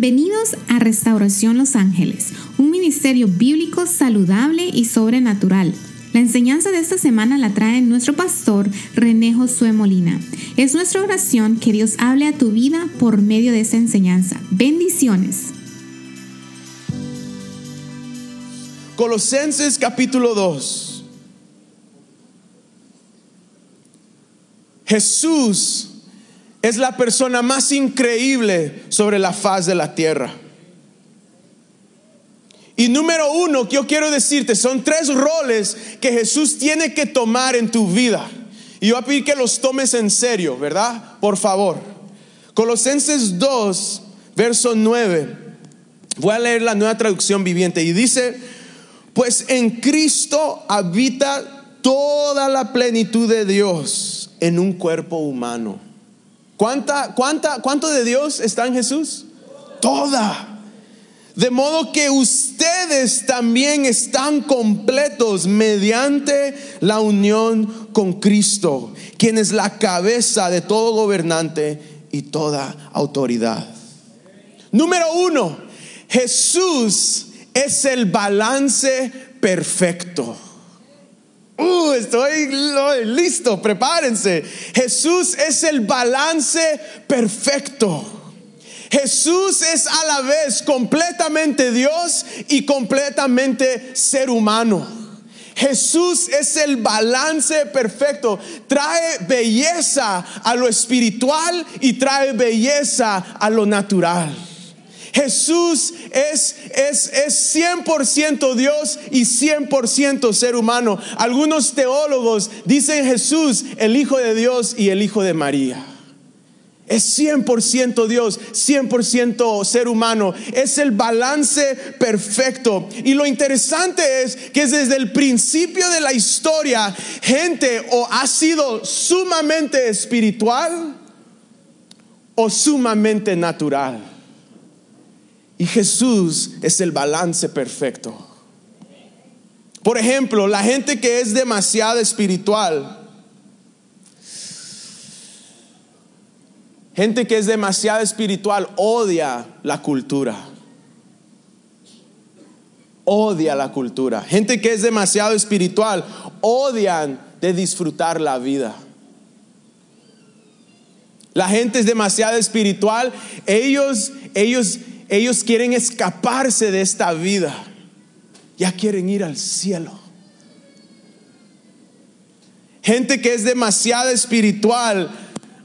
Bienvenidos a Restauración Los Ángeles, un ministerio bíblico saludable y sobrenatural. La enseñanza de esta semana la trae nuestro pastor René Josué Molina. Es nuestra oración que Dios hable a tu vida por medio de esta enseñanza. Bendiciones. Colosenses capítulo 2. Jesús es la persona más increíble sobre la faz de la tierra. Y número uno que yo quiero decirte, son tres roles que Jesús tiene que tomar en tu vida. Y yo voy a pedir que los tomes en serio, ¿verdad? Por favor. Colosenses 2, verso 9. Voy a leer la nueva traducción viviente y dice, pues en Cristo habita toda la plenitud de Dios en un cuerpo humano ¿Cuánta, cuánta, ¿Cuánto de Dios está en Jesús? Toda. De modo que ustedes también están completos mediante la unión con Cristo, quien es la cabeza de todo gobernante y toda autoridad. Número uno, Jesús es el balance perfecto. Uh, estoy listo, prepárense. Jesús es el balance perfecto. Jesús es a la vez completamente Dios y completamente ser humano. Jesús es el balance perfecto. Trae belleza a lo espiritual y trae belleza a lo natural. Jesús es, es, es 100% Dios y 100% ser humano. Algunos teólogos dicen Jesús el Hijo de Dios y el Hijo de María. Es 100% Dios, 100% ser humano. Es el balance perfecto. Y lo interesante es que desde el principio de la historia, gente o ha sido sumamente espiritual o sumamente natural. Y Jesús es el balance perfecto. Por ejemplo, la gente que es demasiado espiritual, gente que es demasiado espiritual odia la cultura. Odia la cultura. Gente que es demasiado espiritual odian de disfrutar la vida. La gente es demasiado espiritual, ellos ellos ellos quieren escaparse de esta vida. Ya quieren ir al cielo. Gente que es demasiado espiritual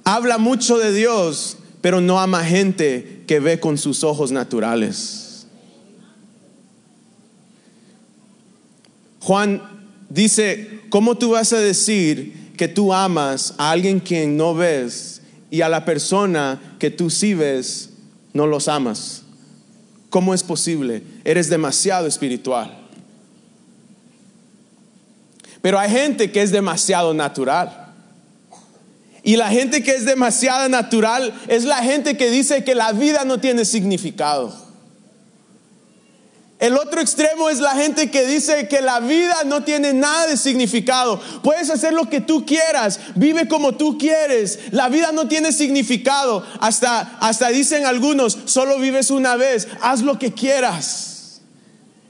habla mucho de Dios, pero no ama gente que ve con sus ojos naturales. Juan dice, ¿cómo tú vas a decir que tú amas a alguien quien no ves y a la persona que tú sí ves no los amas? ¿Cómo es posible? Eres demasiado espiritual. Pero hay gente que es demasiado natural. Y la gente que es demasiado natural es la gente que dice que la vida no tiene significado. El otro extremo es la gente que dice que la vida no tiene nada de significado. Puedes hacer lo que tú quieras, vive como tú quieres. La vida no tiene significado. Hasta, hasta dicen algunos, solo vives una vez, haz lo que quieras.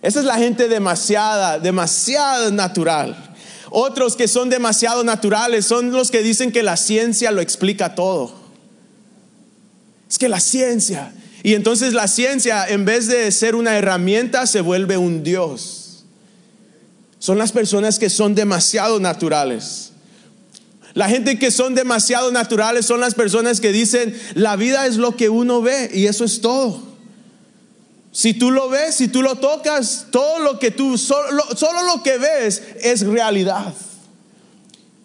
Esa es la gente demasiada, demasiado natural. Otros que son demasiado naturales son los que dicen que la ciencia lo explica todo. Es que la ciencia, y entonces la ciencia, en vez de ser una herramienta, se vuelve un Dios. Son las personas que son demasiado naturales. La gente que son demasiado naturales son las personas que dicen, la vida es lo que uno ve y eso es todo. Si tú lo ves, si tú lo tocas, todo lo que tú, solo, solo lo que ves es realidad.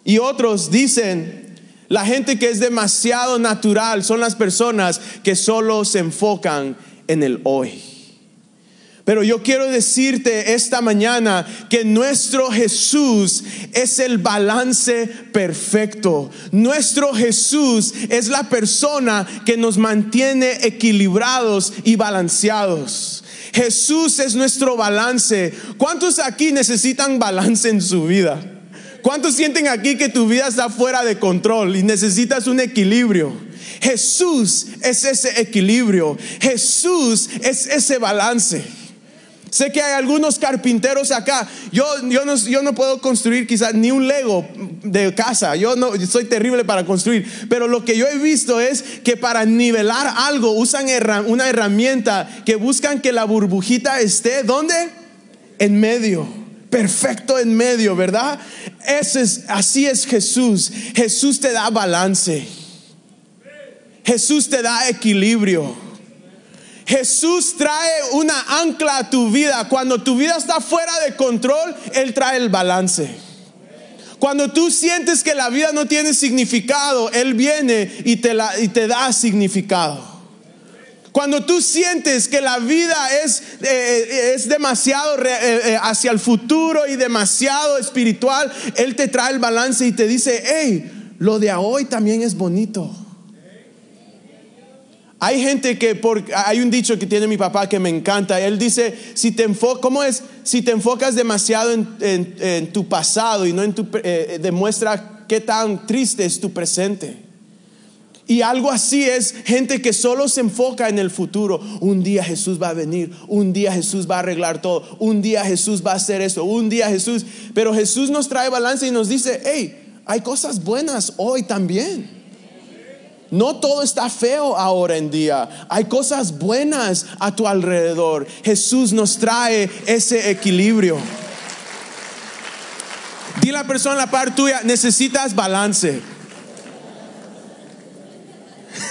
Y otros dicen, la gente que es demasiado natural son las personas que solo se enfocan en el hoy. Pero yo quiero decirte esta mañana que nuestro Jesús es el balance perfecto. Nuestro Jesús es la persona que nos mantiene equilibrados y balanceados. Jesús es nuestro balance. ¿Cuántos aquí necesitan balance en su vida? ¿Cuántos sienten aquí que tu vida está fuera de control y necesitas un equilibrio? Jesús es ese equilibrio. Jesús es ese balance. Sé que hay algunos carpinteros acá. Yo, yo, no, yo no puedo construir quizás ni un Lego de casa. Yo no soy terrible para construir. Pero lo que yo he visto es que para nivelar algo usan una herramienta que buscan que la burbujita esté ¿dónde? En medio. Perfecto en medio, ¿verdad? Ese es, así es Jesús. Jesús te da balance. Jesús te da equilibrio. Jesús trae una ancla a tu vida. Cuando tu vida está fuera de control, Él trae el balance. Cuando tú sientes que la vida no tiene significado, Él viene y te, y te da significado. Cuando tú sientes que la vida es, eh, es demasiado eh, eh, hacia el futuro y demasiado espiritual, Él te trae el balance y te dice, hey, lo de hoy también es bonito. Hay gente que, por, hay un dicho que tiene mi papá que me encanta. Él dice, si te ¿cómo es? Si te enfocas demasiado en, tu pasado y no en tu, eh, demuestra qué tan triste es tu presente. Y algo así es gente que solo se enfoca en el futuro. Un día Jesús va a venir, un día Jesús va a arreglar todo, un día Jesús va a hacer eso, un día Jesús. Pero Jesús nos trae balance y nos dice, hey, hay cosas buenas hoy también. No todo está feo ahora en día. Hay cosas buenas a tu alrededor. Jesús nos trae ese equilibrio. Dile a la persona la par tuya, necesitas balance.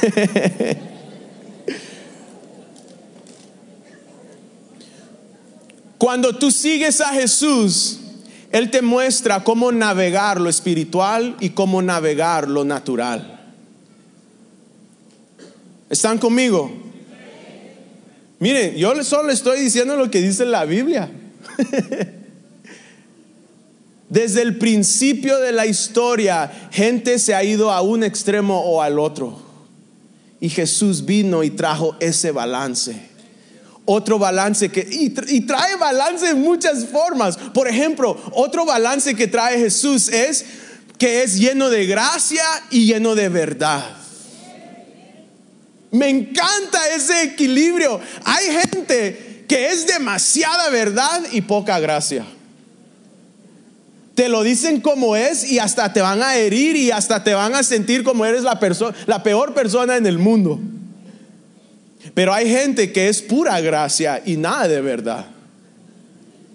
Cuando tú sigues a Jesús, Él te muestra cómo navegar lo espiritual y cómo navegar lo natural. ¿Están conmigo? Miren, yo solo estoy diciendo lo que dice la Biblia. Desde el principio de la historia, gente se ha ido a un extremo o al otro. Y Jesús vino y trajo ese balance. Otro balance que, y, trae balance en muchas formas. Por ejemplo, otro balance que trae Jesús es que es lleno de gracia y lleno de verdad. Me encanta ese equilibrio. Hay gente que es demasiada verdad y poca gracia. Te lo dicen como es y hasta te van a herir y hasta te van a sentir como eres la, la peor persona en el mundo. Pero hay gente que es pura gracia y nada de verdad.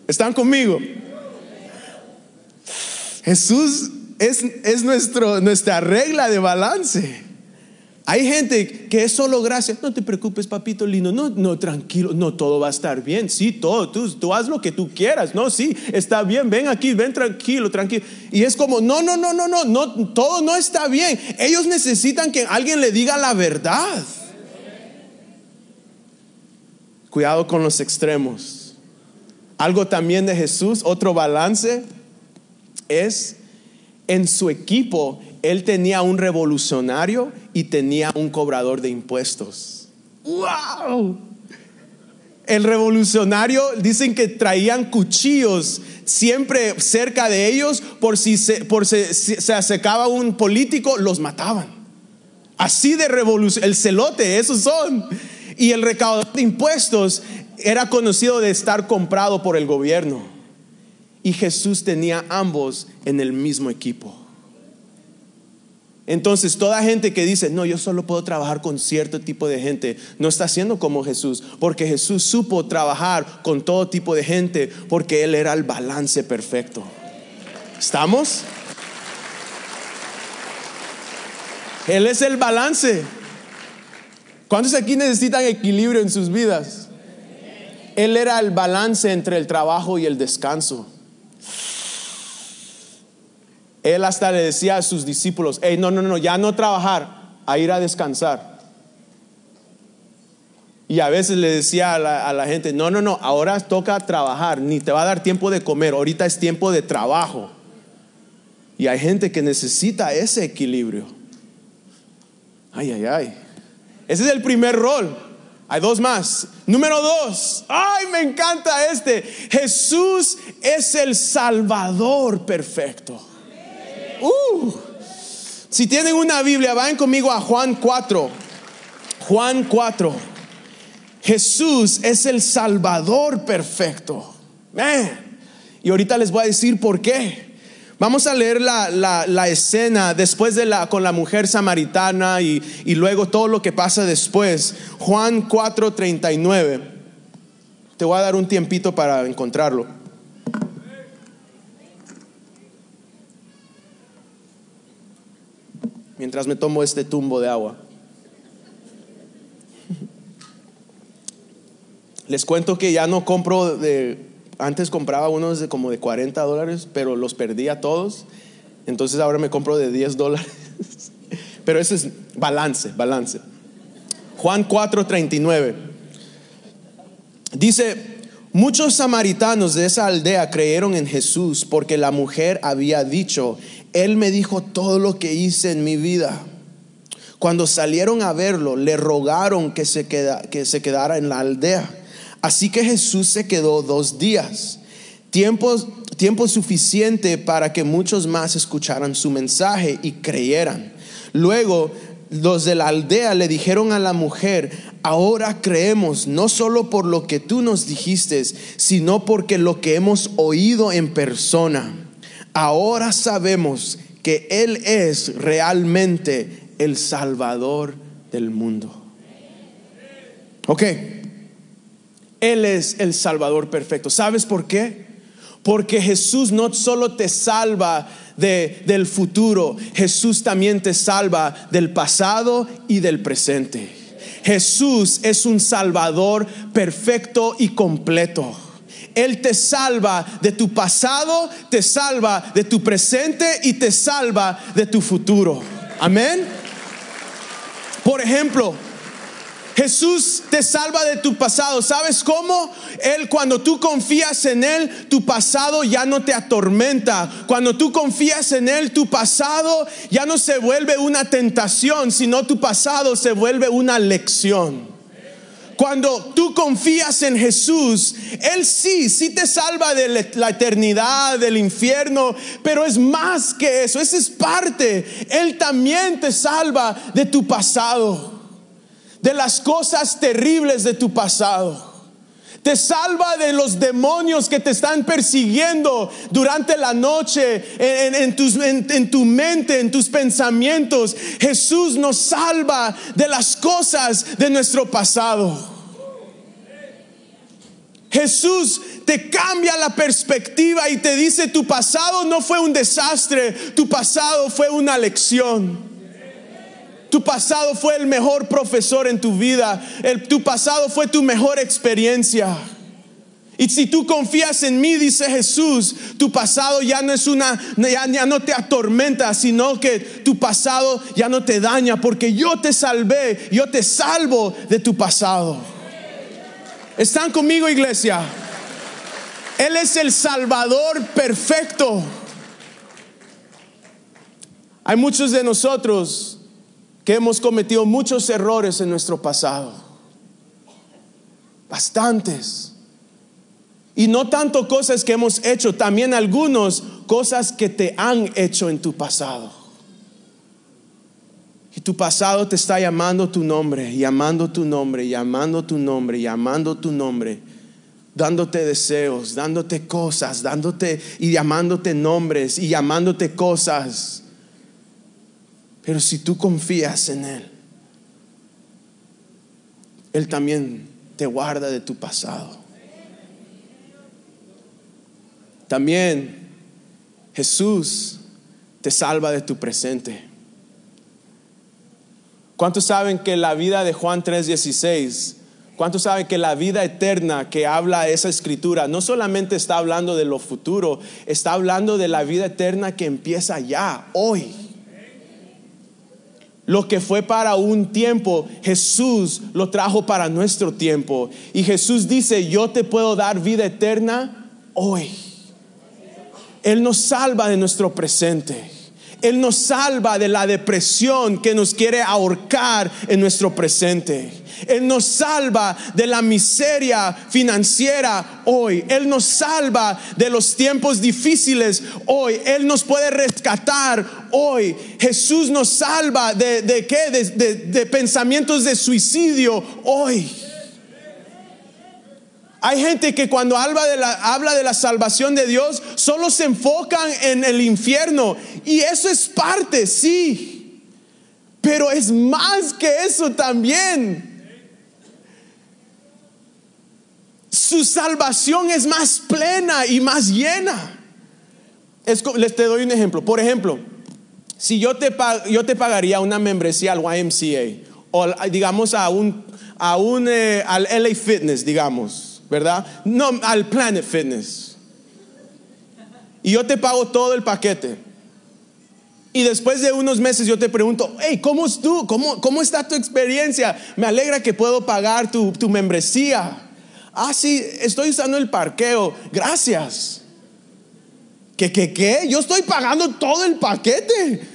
¿Están conmigo? Jesús es, es nuestro, nuestra regla de balance. Hay gente que es solo gracia. No te preocupes, papito lindo. No, no, tranquilo. No, todo va a estar bien. Sí, todo. Tú, tú haz lo que tú quieras. No, sí, está bien. Ven aquí, ven tranquilo, tranquilo. Y es como, no, no, no, no, no, no, todo no está bien. Ellos necesitan que alguien le diga la verdad. Cuidado con los extremos. Algo también de Jesús, otro balance, es en su equipo él tenía un revolucionario y tenía un cobrador de impuestos. ¡Wow! El revolucionario dicen que traían cuchillos siempre cerca de ellos por si se, por se, se acercaba un político, los mataban. Así de revolución, el celote, esos son. Y el recaudador de impuestos era conocido de estar comprado por el gobierno. Y Jesús tenía ambos en el mismo equipo. Entonces, toda gente que dice, no, yo solo puedo trabajar con cierto tipo de gente, no está siendo como Jesús, porque Jesús supo trabajar con todo tipo de gente, porque Él era el balance perfecto. ¿Estamos? Él es el balance. ¿Cuántos aquí necesitan equilibrio en sus vidas? Él era el balance entre el trabajo y el descanso. Él hasta le decía a sus discípulos, hey, no, no, no, ya no trabajar, a ir a descansar. Y a veces le decía a la, gente, no, no, no, ahora toca trabajar, ni te va a dar tiempo de comer, ahorita es tiempo de trabajo. Y hay gente que necesita ese equilibrio. Ay, ay, ay. Ese es el primer rol. Hay dos más. Número dos. Ay, me encanta este. Jesús es el Salvador perfecto. Uh, Si tienen una Biblia, vayan conmigo a Juan 4. Juan 4. Jesús es el Salvador perfecto. Y ahorita les voy a decir por qué. Vamos a leer la, escena después de la con la mujer samaritana y, y luego todo lo que pasa después. Juan 4:39. Te voy a dar un tiempito para encontrarlo. Mientras me tomo este tumbo de agua. Les cuento que ya no compro de antes compraba unos de como de 40 dólares, pero los perdía todos. Entonces ahora me compro de 10 dólares. pero eso es balance, balance. Juan 4:39. Dice, muchos samaritanos de esa aldea creyeron en Jesús porque la mujer había dicho, Él me dijo todo lo que hice en mi vida. Cuando salieron a verlo, le rogaron que se, que se quedara en la aldea. Así que Jesús se quedó dos días, tiempo, tiempo suficiente para que muchos más escucharan su mensaje y creyeran. Luego los de la aldea le dijeron a la mujer, ahora creemos no solo por lo que tú nos dijiste, sino porque lo que hemos oído en persona. Ahora sabemos que Él es realmente el Salvador del mundo. Ok. Él es el Salvador perfecto. ¿Sabes por qué? Porque Jesús no solo te salva de, del futuro, Jesús también te salva del pasado y del presente. Jesús es un Salvador perfecto y completo. Él te salva de tu pasado, te salva de tu presente y te salva de tu futuro. Amén. Por ejemplo, Jesús te salva de tu pasado. ¿Sabes cómo? Él cuando tú confías en Él, tu pasado ya no te atormenta. Cuando tú confías en Él, tu pasado ya no se vuelve una tentación, sino tu pasado se vuelve una lección. Cuando tú confías en Jesús, Él sí, sí te salva de la eternidad, del infierno, pero es más que eso, esa es parte. Él también te salva de tu pasado de las cosas terribles de tu pasado. Te salva de los demonios que te están persiguiendo durante la noche, en, tu mente, en tus pensamientos. Jesús nos salva de las cosas de nuestro pasado. Jesús te cambia la perspectiva y te dice, tu pasado no fue un desastre, tu pasado fue una lección. Tu pasado fue el mejor profesor en tu vida. tu pasado fue tu mejor experiencia. Y si tú confías en mí, dice Jesús, tu pasado ya no es una, ya, ya, no te atormenta, sino que tu pasado ya no te daña, porque yo te salvé, yo te salvo de tu pasado. ¿Están conmigo, iglesia? Él es el Salvador perfecto. Hay muchos de nosotros que hemos cometido muchos errores en nuestro pasado. Bastantes. Y no tanto cosas que hemos hecho, también algunos cosas que te han hecho en tu pasado. Y tu pasado te está llamando tu nombre, llamando tu nombre, llamando tu nombre, llamando tu nombre, dándote deseos, dándote cosas, dándote y llamándote nombres y llamándote cosas. Pero si tú confías en Él, Él también te guarda de tu pasado. También Jesús te salva de tu presente. ¿Cuántos saben que la vida de Juan 3:16, cuántos saben que la vida eterna que habla esa escritura no solamente está hablando de lo futuro, está hablando de la vida eterna que empieza ya, hoy? Lo que fue para un tiempo, Jesús lo trajo para nuestro tiempo. Y Jesús dice, yo te puedo dar vida eterna hoy. Él nos salva de nuestro presente. Él nos salva de la depresión que nos quiere ahorcar en nuestro presente. Él nos salva de la miseria financiera hoy. Él nos salva de los tiempos difíciles hoy. Él nos puede rescatar hoy. Jesús nos salva de, de qué? De, de- pensamientos de suicidio hoy. Hay gente que cuando habla de, la, salvación de Dios, solo se enfocan en el infierno. Y eso es parte, sí. Pero es más que eso también. Su salvación es más plena y más llena. Les te doy un ejemplo. Por ejemplo, si yo te, yo te pagaría una membresía al YMCA o digamos a un, a un eh, al LA Fitness, digamos, ¿verdad? No, al Planet Fitness. Y yo te pago todo el paquete. Y después de unos meses yo te pregunto, hey, ¿cómo es? ¿Cómo, cómo está tu experiencia? Me alegra que puedo pagar tu, tu membresía. Ah, sí, estoy usando el parqueo. Gracias. ¿Qué, qué, qué? Yo estoy pagando todo el paquete.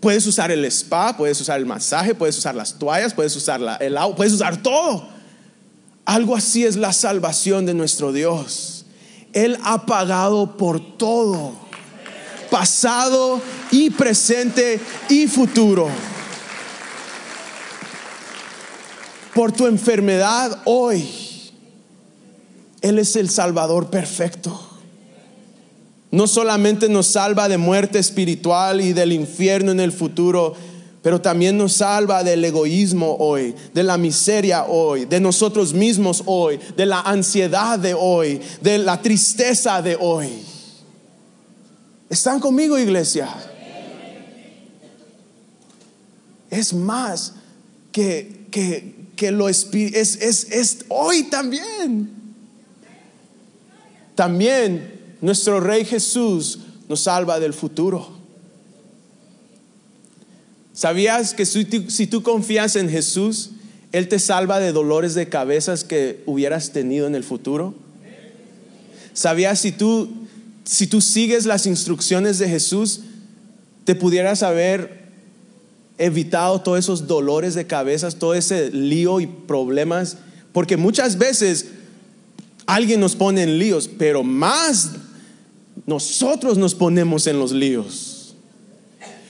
Puedes usar el spa, puedes usar el masaje, puedes usar las toallas, puedes usar la- el agua, puedes usar todo. Algo así es la salvación de nuestro Dios. Él ha pagado por todo, pasado y presente y futuro. Por tu enfermedad hoy, Él es el Salvador perfecto. No solamente nos salva de muerte espiritual y del infierno en el futuro, pero también nos salva del egoísmo hoy, de la miseria hoy, de nosotros mismos hoy, de la ansiedad de hoy, de la tristeza de hoy. ¿Están conmigo, iglesia? Es más que, que, que lo es, es, es hoy también. También nuestro Rey Jesús nos salva del futuro. ¿Sabías que si tú, confías en Jesús, Él te salva de dolores de cabezas que hubieras tenido en el futuro? ¿Sabías si tú, si tú sigues las instrucciones de Jesús, te pudieras haber evitado todos esos dolores de cabezas, todo ese lío y problemas? Porque muchas veces alguien nos pone en líos, pero más nosotros nos ponemos en los líos.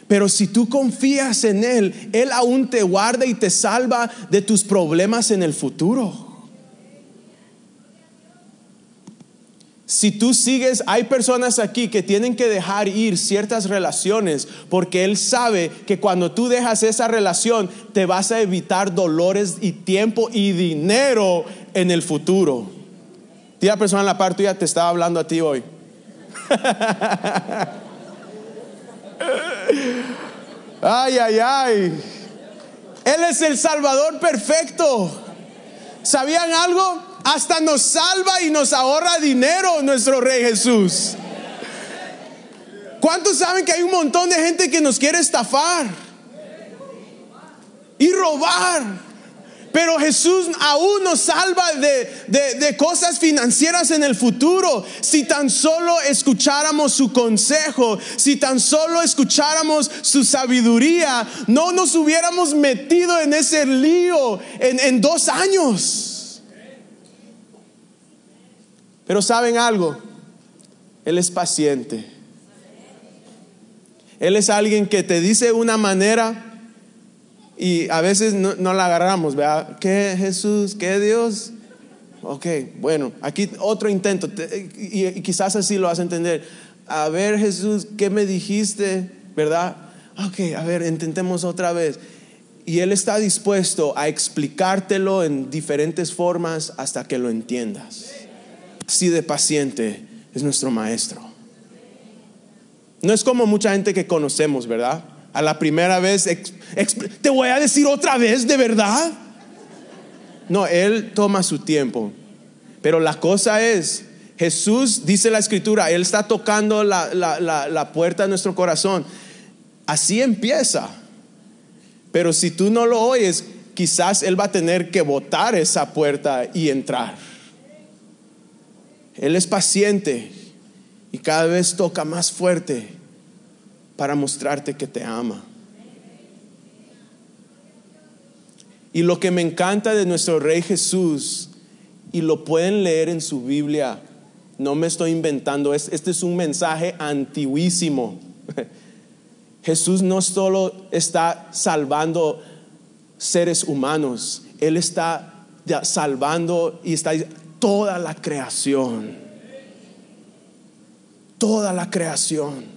Pero si tú confías en Él, Él aún te guarda y te salva de tus problemas en el futuro. Si tú sigues, hay personas aquí que tienen que dejar ir ciertas relaciones porque Él sabe que cuando tú dejas esa relación te vas a evitar dolores y tiempo y dinero en el futuro. Tía persona en la parte tuya te estaba hablando a ti hoy. Ay, ay, ay. Él es el Salvador perfecto. ¿Sabían algo? Hasta nos salva y nos ahorra dinero nuestro Rey Jesús. ¿Cuántos saben que hay un montón de gente que nos quiere estafar y robar? Pero Jesús aún nos salva de, de, de, cosas financieras en el futuro. Si tan solo escucháramos su consejo, si tan solo escucháramos su sabiduría, no nos hubiéramos metido en ese lío en, en dos años. Pero saben algo, Él es paciente. Él es alguien que te dice una manera y a veces no, no, la agarramos, ¿verdad? ¿Qué Jesús? ¿Qué Dios? Ok, bueno, aquí otro intento, y, quizás así lo a entender. A ver, Jesús, ¿qué me dijiste? ¿Verdad? Ok, a ver, intentemos otra vez. Y Él está dispuesto a explicártelo en diferentes formas hasta que lo entiendas. Así de paciente es nuestro Maestro. No es como mucha gente que conocemos, ¿verdad? A la primera vez, te voy a decir otra vez, ¿de verdad? No, Él toma su tiempo. Pero la cosa es, Jesús, dice la escritura, Él está tocando la, la, la, la puerta de nuestro corazón. Así empieza. Pero si tú no lo oyes, quizás Él va a tener que botar esa puerta y entrar. Él es paciente y cada vez toca más fuerte para mostrarte que te ama. Y lo que me encanta de nuestro Rey Jesús, y lo pueden leer en su Biblia, no me estoy inventando, este es un mensaje antiguísimo. Jesús no solo está salvando seres humanos, Él está salvando y está toda la creación. Toda la creación.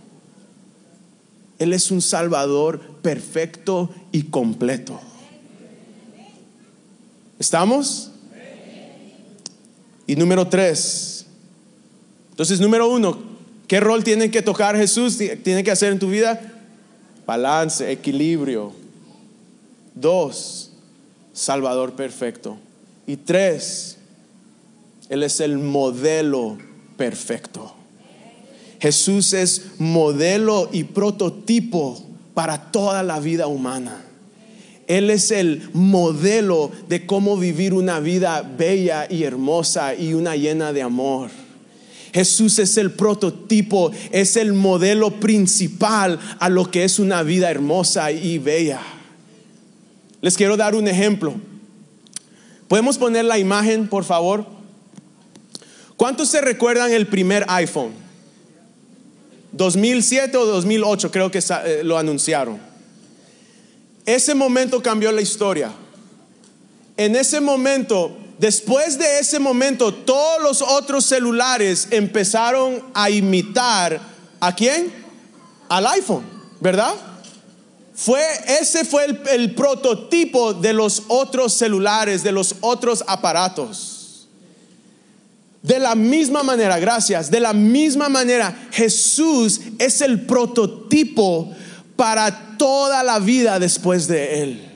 Él es un Salvador perfecto y completo. ¿Estamos? Y número tres. Entonces, número uno, ¿qué rol tiene que tocar Jesús? ¿Tiene que hacer en tu vida? Balance, equilibrio. Dos, Salvador perfecto. Y tres, Él es el modelo perfecto. Jesús es modelo y prototipo para toda la vida humana. Él es el modelo de cómo vivir una vida bella y hermosa y una llena de amor. Jesús es el prototipo, es el modelo principal a lo que es una vida hermosa y bella. Les quiero dar un ejemplo. ¿Podemos poner la imagen, por favor? ¿Cuántos se recuerdan el primer iPhone? 2007 o 2008 creo que eh, lo anunciaron. Ese momento cambió la historia. En ese momento, después de ese momento, todos los otros celulares empezaron a imitar a quién? Al iPhone, ¿verdad? Fue, ese fue el, el prototipo de los otros celulares, de los otros aparatos. De la misma manera, gracias, de la misma manera, Jesús es el prototipo para toda la vida después de Él.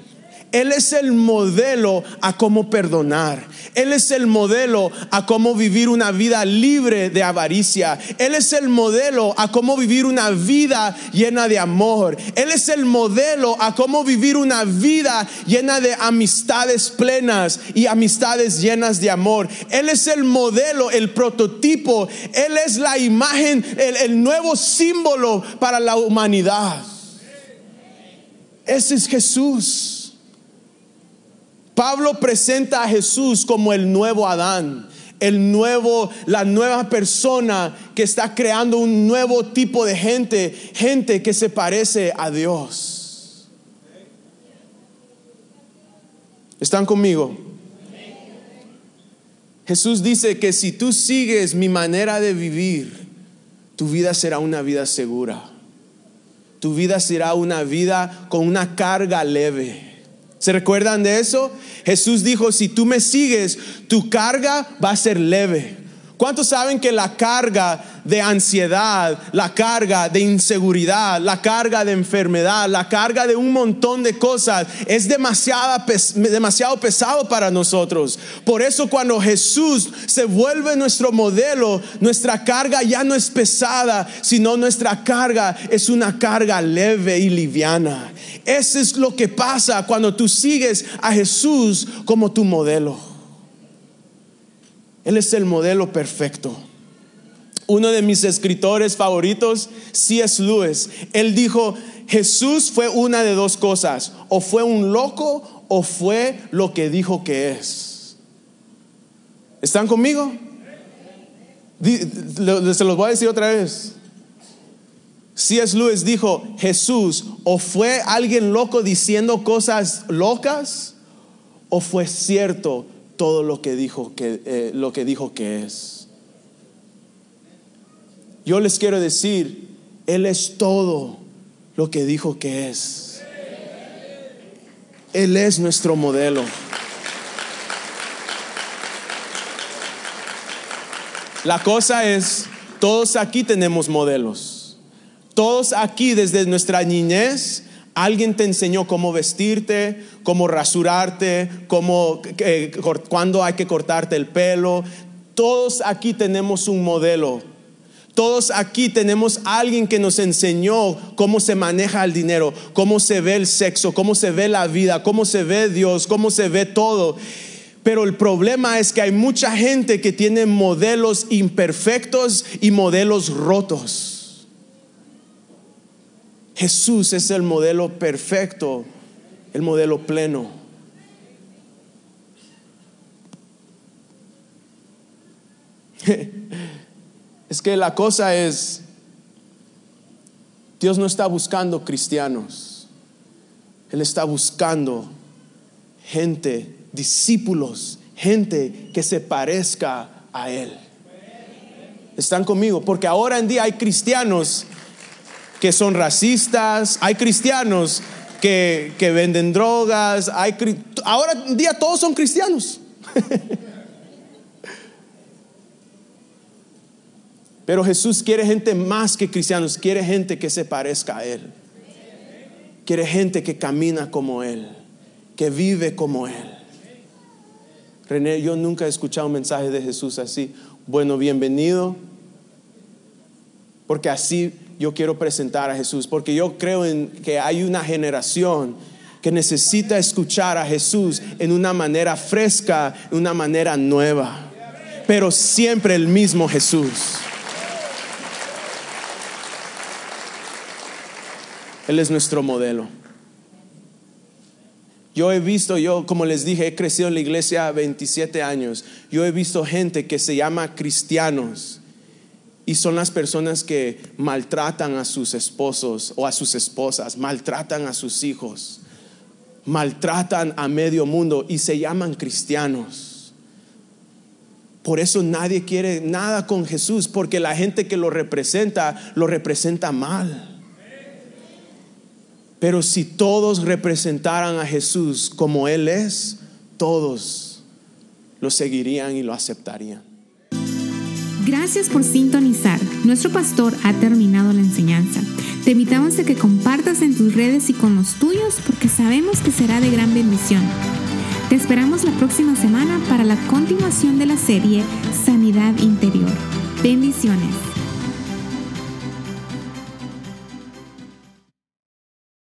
Él es el modelo a cómo perdonar. Él es el modelo a cómo vivir una vida libre de avaricia. Él es el modelo a cómo vivir una vida llena de amor. Él es el modelo a cómo vivir una vida llena de amistades plenas y amistades llenas de amor. Él es el modelo, el prototipo. Él es la imagen, el, nuevo símbolo para la humanidad. Ese es Jesús. Pablo presenta a Jesús como el nuevo Adán, el nuevo, la nueva persona que está creando un nuevo tipo de gente, gente que se parece a Dios. ¿Están conmigo? Jesús dice que si tú sigues mi manera de vivir, tu vida será una vida segura tu vida será una vida con una carga leve. ¿Se recuerdan de eso? Jesús dijo, si tú me sigues, tu carga va a ser leve. ¿Cuántos saben que la carga de ansiedad, la carga de inseguridad, la carga de enfermedad, la carga de un montón de cosas es demasiado, demasiado pesado para nosotros? Por eso cuando Jesús se vuelve nuestro modelo, nuestra carga ya no es pesada, sino nuestra carga es una carga leve y liviana. Eso es lo que pasa cuando tú sigues a Jesús como tu modelo. Él es el modelo perfecto. Uno de mis escritores favoritos, C.S. Lewis, él dijo, Jesús fue una de dos cosas, o fue un loco o fue lo que dijo que es. ¿Están conmigo? Se los voy a decir otra vez. C.S. Lewis dijo, Jesús o fue alguien loco diciendo cosas locas o fue cierto todo lo que dijo que, eh, lo que, dijo que es. Yo les quiero decir, Él es todo lo que dijo que es. Él es nuestro modelo. La cosa es, todos aquí tenemos modelos. Todos aquí desde nuestra niñez Alguien te enseñó cómo vestirte, cómo rasurarte, cómo, eh, cuándo hay que cortarte el pelo. Todos aquí tenemos un modelo. Todos aquí tenemos alguien que nos enseñó cómo se maneja el dinero, cómo se ve el sexo, cómo se ve la vida, cómo se ve Dios, cómo se ve todo. Pero el problema es que hay mucha gente que tiene modelos imperfectos y modelos rotos. Jesús es el modelo perfecto, el modelo pleno. Es que la cosa es, Dios no está buscando cristianos. Él está buscando gente, discípulos, gente que se parezca a Él. Están conmigo, porque ahora en día hay cristianos que son racistas, hay cristianos que, venden drogas, hay, ahora en día todos son cristianos. Pero Jesús quiere gente más que cristianos, quiere gente que se parezca a Él. Quiere gente que camina como Él, que vive como Él. René, yo nunca he escuchado un mensaje de Jesús así. Bueno, bienvenido. Porque así yo quiero presentar a Jesús. Porque yo creo en que hay una generación que necesita escuchar a Jesús en una manera fresca, en una manera nueva. Pero siempre el mismo Jesús. Él es nuestro modelo. Yo he visto, yo como les dije, he crecido en la iglesia 27 años. Yo he visto gente que se llama cristianos y son las personas que maltratan a sus esposos o a sus esposas, maltratan a sus hijos, maltratan a medio mundo y se llaman cristianos. Por eso nadie quiere nada con Jesús, porque la gente que lo representa, lo representa mal. Pero si todos representaran a Jesús como Él es, todos lo seguirían y lo aceptarían. Gracias por sintonizar. Nuestro pastor ha terminado la enseñanza. Te invitamos a que compartas en tus redes y con los tuyos porque sabemos que será de gran bendición. Te esperamos la próxima semana para la continuación de la serie Sanidad Interior. Bendiciones.